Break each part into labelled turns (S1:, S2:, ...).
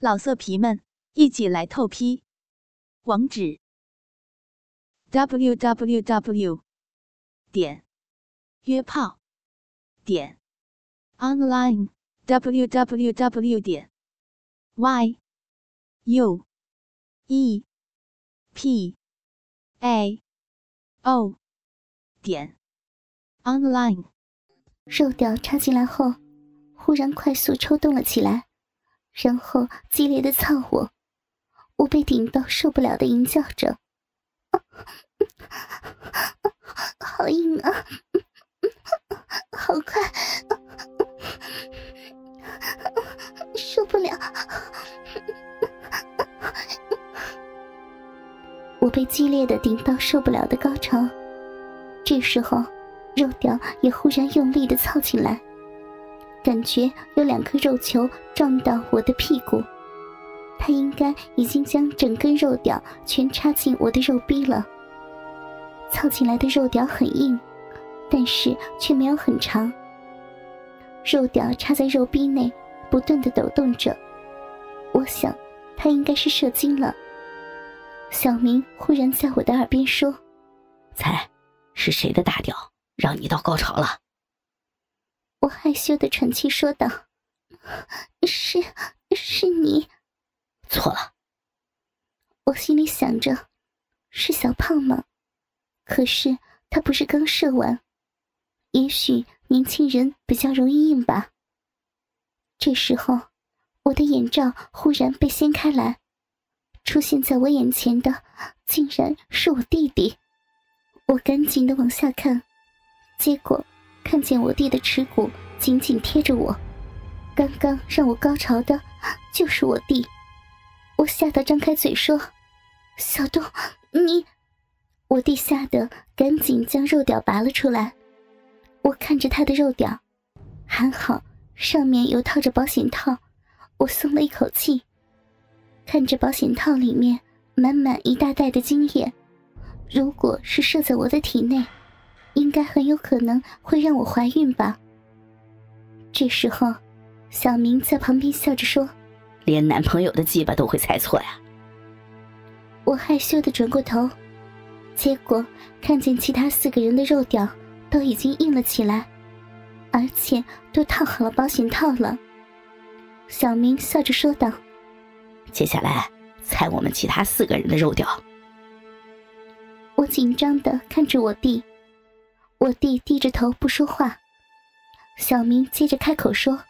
S1: 老色皮们，一起来透批！网址：w w w 点约炮点 online w w w 点 y u e p a o 点 online。
S2: 肉屌插进来后，忽然快速抽动了起来。然后激烈的操我，我被顶到受不了的吟叫着，好硬啊，好快，受不了，我被激烈的顶到受不了的高潮。这时候，肉屌也忽然用力的操起来。感觉有两颗肉球撞到我的屁股，他应该已经将整根肉屌全插进我的肉壁了。操起来的肉屌很硬，但是却没有很长。肉屌插在肉壁内，不断的抖动着。我想，他应该是射精了。小明忽然在我的耳边说：“
S3: 猜，是谁的大屌让你到高潮了？”
S2: 我害羞的喘气说道：“是，是你。”
S3: 错了。
S2: 我心里想着，是小胖吗？可是他不是刚射完，也许年轻人比较容易硬吧。这时候，我的眼罩忽然被掀开来，出现在我眼前的竟然是我弟弟。我赶紧的往下看，结果。看见我弟的耻骨紧紧贴着我，刚刚让我高潮的就是我弟，我吓得张开嘴说：“小东，你……”我弟吓得赶紧将肉屌拔了出来。我看着他的肉屌，还好上面有套着保险套，我松了一口气。看着保险套里面满满一大袋的精液，如果是射在我的体内。应该很有可能会让我怀孕吧。这时候，小明在旁边笑着说：“
S3: 连男朋友的鸡巴都会猜错呀。”
S2: 我害羞的转过头，结果看见其他四个人的肉屌都已经硬了起来，而且都套好了保险套了。小明笑着说道：“
S3: 接下来猜我们其他四个人的肉屌。”
S2: 我紧张的看着我弟。我弟低着头不说话，小明接着开口说：“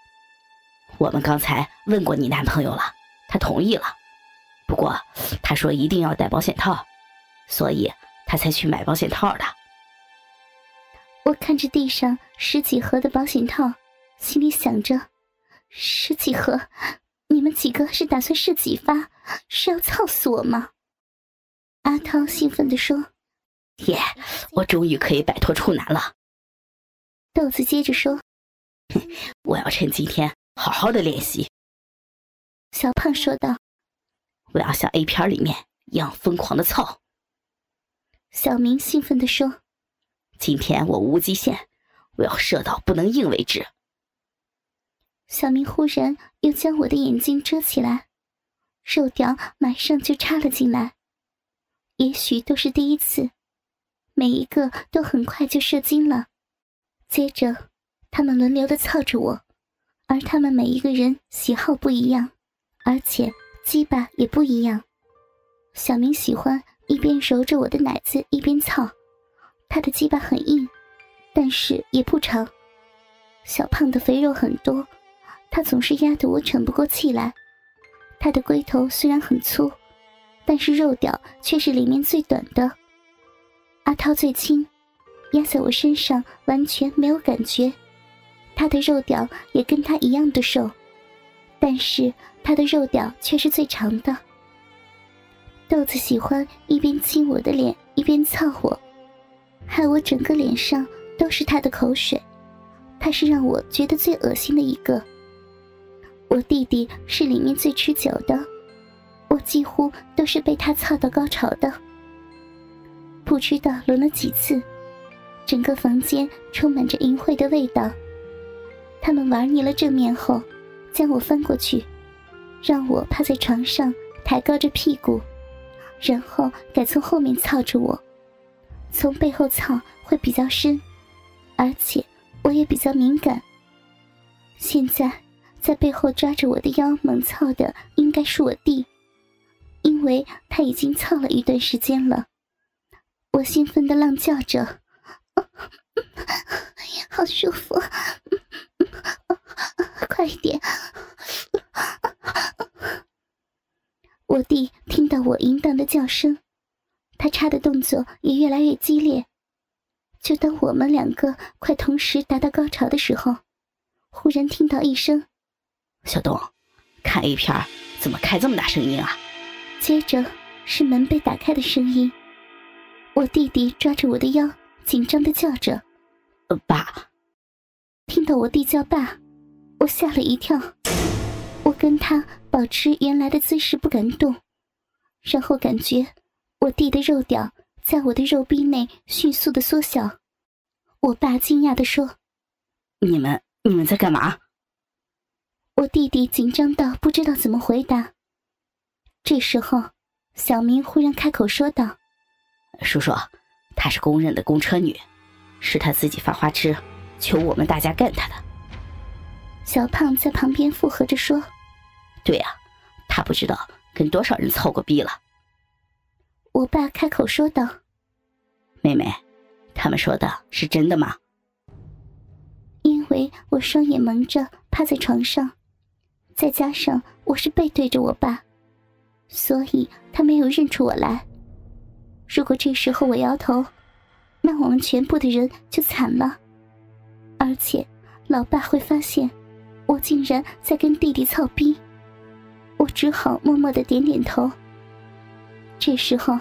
S3: 我们刚才问过你男朋友了，他同意了，不过他说一定要戴保险套，所以他才去买保险套的。”
S2: 我看着地上十几盒的保险套，心里想着：十几盒，你们几个是打算试几发？是要操死我吗？阿涛兴奋地说。
S3: 耶！我终于可以摆脱处男了。
S2: 豆子接着说：“
S3: 我要趁今天好好的练习。”
S2: 小胖说道：“
S3: 我要像 A 片里面一样疯狂的操。”
S2: 小明兴奋地说：“
S3: 今天我无极限，我要射到不能硬为止。”
S2: 小明忽然又将我的眼睛遮起来，肉条马上就插了进来。也许都是第一次。每一个都很快就射精了，接着他们轮流的操着我，而他们每一个人喜好不一样，而且鸡巴也不一样。小明喜欢一边揉着我的奶子一边操，他的鸡巴很硬，但是也不长。小胖的肥肉很多，他总是压得我喘不过气来。他的龟头虽然很粗，但是肉屌却是里面最短的。阿涛最轻，压在我身上完全没有感觉。他的肉屌也跟他一样的瘦，但是他的肉屌却是最长的。豆子喜欢一边亲我的脸一边操我，害我整个脸上都是他的口水。他是让我觉得最恶心的一个。我弟弟是里面最持久的，我几乎都是被他操到高潮的。不知道轮了几次，整个房间充满着淫秽的味道。他们玩腻了正面后，将我翻过去，让我趴在床上，抬高着屁股，然后改从后面操着我。从背后操会比较深，而且我也比较敏感。现在在背后抓着我的腰猛操的应该是我弟，因为他已经操了一段时间了。我兴奋的浪叫着：“好舒服，快一点！”我弟听到我淫荡的叫声。他插的动作也越来越激烈，就当我们两个快同时达到高潮的时候，忽然听到一声：“
S3: 小东，看 A 片怎么开这么大声音啊？”
S2: 接着是门被打开的声音，我弟弟抓着我的腰，紧张的叫着：“
S3: 爸！”
S2: 听到我弟叫爸，我吓了一跳，我跟他保持原来的姿势不敢动，然后感觉。我弟的肉屌在我的肉壁内迅速的缩小，我爸惊讶的说：“
S3: 你们你们在干嘛？”
S2: 我弟弟紧张到不知道怎么回答。这时候，小明忽然开口说道：“
S3: 叔叔，她是公认的公车女，是她自己发花痴，求我们大家干她的。”
S2: 小胖在旁边附和着说：“
S3: 对呀，她不知道跟多少人操过逼了。”
S2: 我爸开口说道：“
S3: 妹妹，他们说的是真的吗？”
S2: 因为我双眼蒙着趴在床上，再加上我是背对着我爸，所以他没有认出我来。如果这时候我摇头，那我们全部的人就惨了，而且老爸会发现我竟然在跟弟弟操逼。我只好默默的点点头。这时候，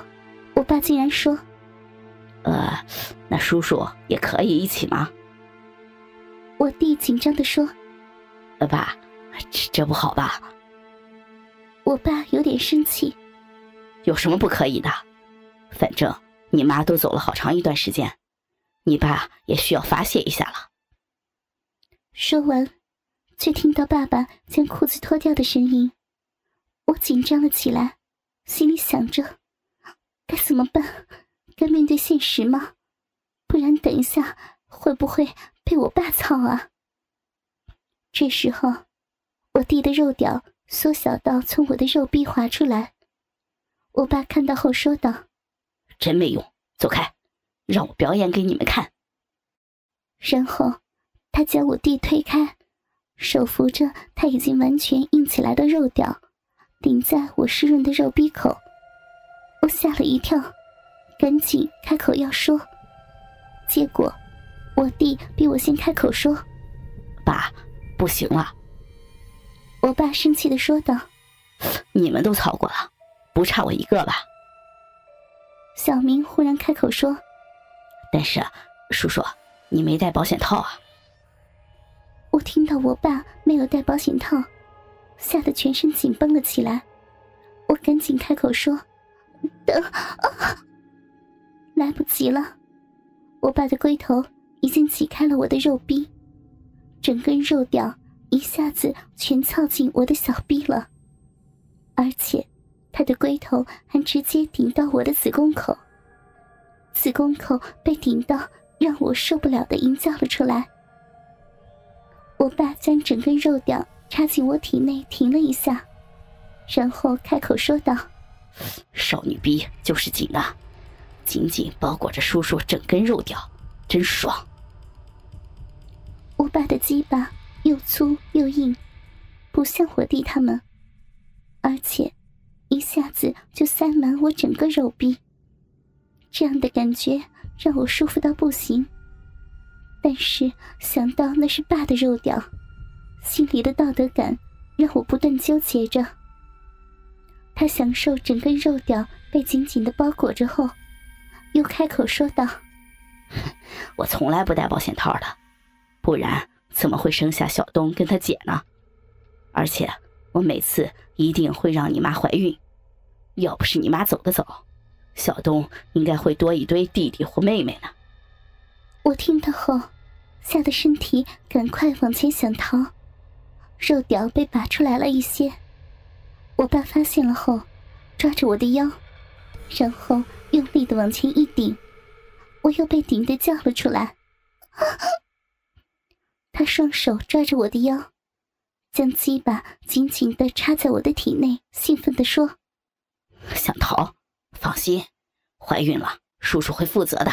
S2: 我爸竟然说：“
S3: 呃，那叔叔也可以一起吗？”
S2: 我弟紧张的说：“
S3: 呃，爸，这这不好吧？”
S2: 我爸有点生气：“
S3: 有什么不可以的？反正你妈都走了好长一段时间，你爸也需要发泄一下了。”
S2: 说完，却听到爸爸将裤子脱掉的声音，我紧张了起来。心里想着，该怎么办？该面对现实吗？不然等一下会不会被我爸操啊？这时候，我弟的肉屌缩小到从我的肉壁滑出来。我爸看到后说道：“
S3: 真没用，走开，让我表演给你们看。”
S2: 然后，他将我弟推开，手扶着他已经完全硬起来的肉屌。顶在我湿润的肉逼口，我吓了一跳，赶紧开口要说。结果，我弟比我先开口说：“
S3: 爸，不行了。”
S2: 我爸生气的说道：“
S3: 你们都操过了，不差我一个吧？”
S2: 小明忽然开口说：“
S3: 但是，叔叔，你没带保险套啊！”
S2: 我听到我爸没有带保险套。吓得全身紧绷了起来，我赶紧开口说：“等，来不及了！”我爸的龟头已经挤开了我的肉壁，整根肉屌一下子全翘进我的小臂了，而且他的龟头还直接顶到我的子宫口，子宫口被顶到让我受不了的淫叫了出来。我爸将整根肉屌。插进我体内，停了一下，然后开口说道：“
S3: 少女逼就是紧啊，紧紧包裹着叔叔整根肉屌，真爽。”
S2: 我爸的鸡巴又粗又硬，不像我弟他们，而且一下子就塞满我整个肉壁，这样的感觉让我舒服到不行。但是想到那是爸的肉屌。心里的道德感让我不断纠结着。他享受整根肉屌被紧紧的包裹着后，又开口说道：“
S3: 我从来不带保险套的，不然怎么会生下小东跟他姐呢？而且我每次一定会让你妈怀孕，要不是你妈走的早，小东应该会多一堆弟弟或妹妹呢。”
S2: 我听到后，吓得身体赶快往前想逃。肉屌被拔出来了一些，我爸发现了后，抓着我的腰，然后用力的往前一顶，我又被顶得叫了出来。他双手抓着我的腰，将鸡巴紧紧的插在我的体内，兴奋地说：“
S3: 想逃？放心，怀孕了，叔叔会负责的。”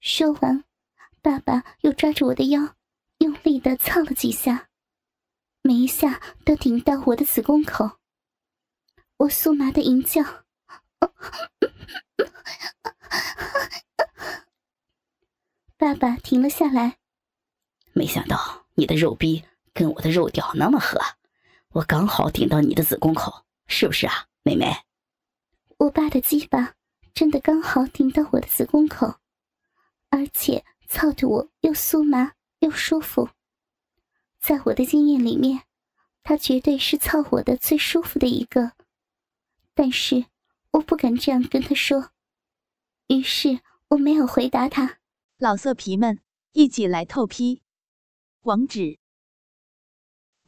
S2: 说完，爸爸又抓着我的腰，用力的蹭了几下，每一下都顶到我的子宫口。我酥麻的淫叫，爸爸停了下来。
S3: 没想到你的肉逼跟我的肉屌那么合，我刚好顶到你的子宫口，是不是啊，妹妹？
S2: 我爸的鸡巴真的刚好顶到我的子宫口。而且操得我又酥麻又舒服，在我的经验里面，他绝对是操我的最舒服的一个。但是我不敢这样跟他说，于是我没有回答他。
S1: 老色皮们，一起来透批，网址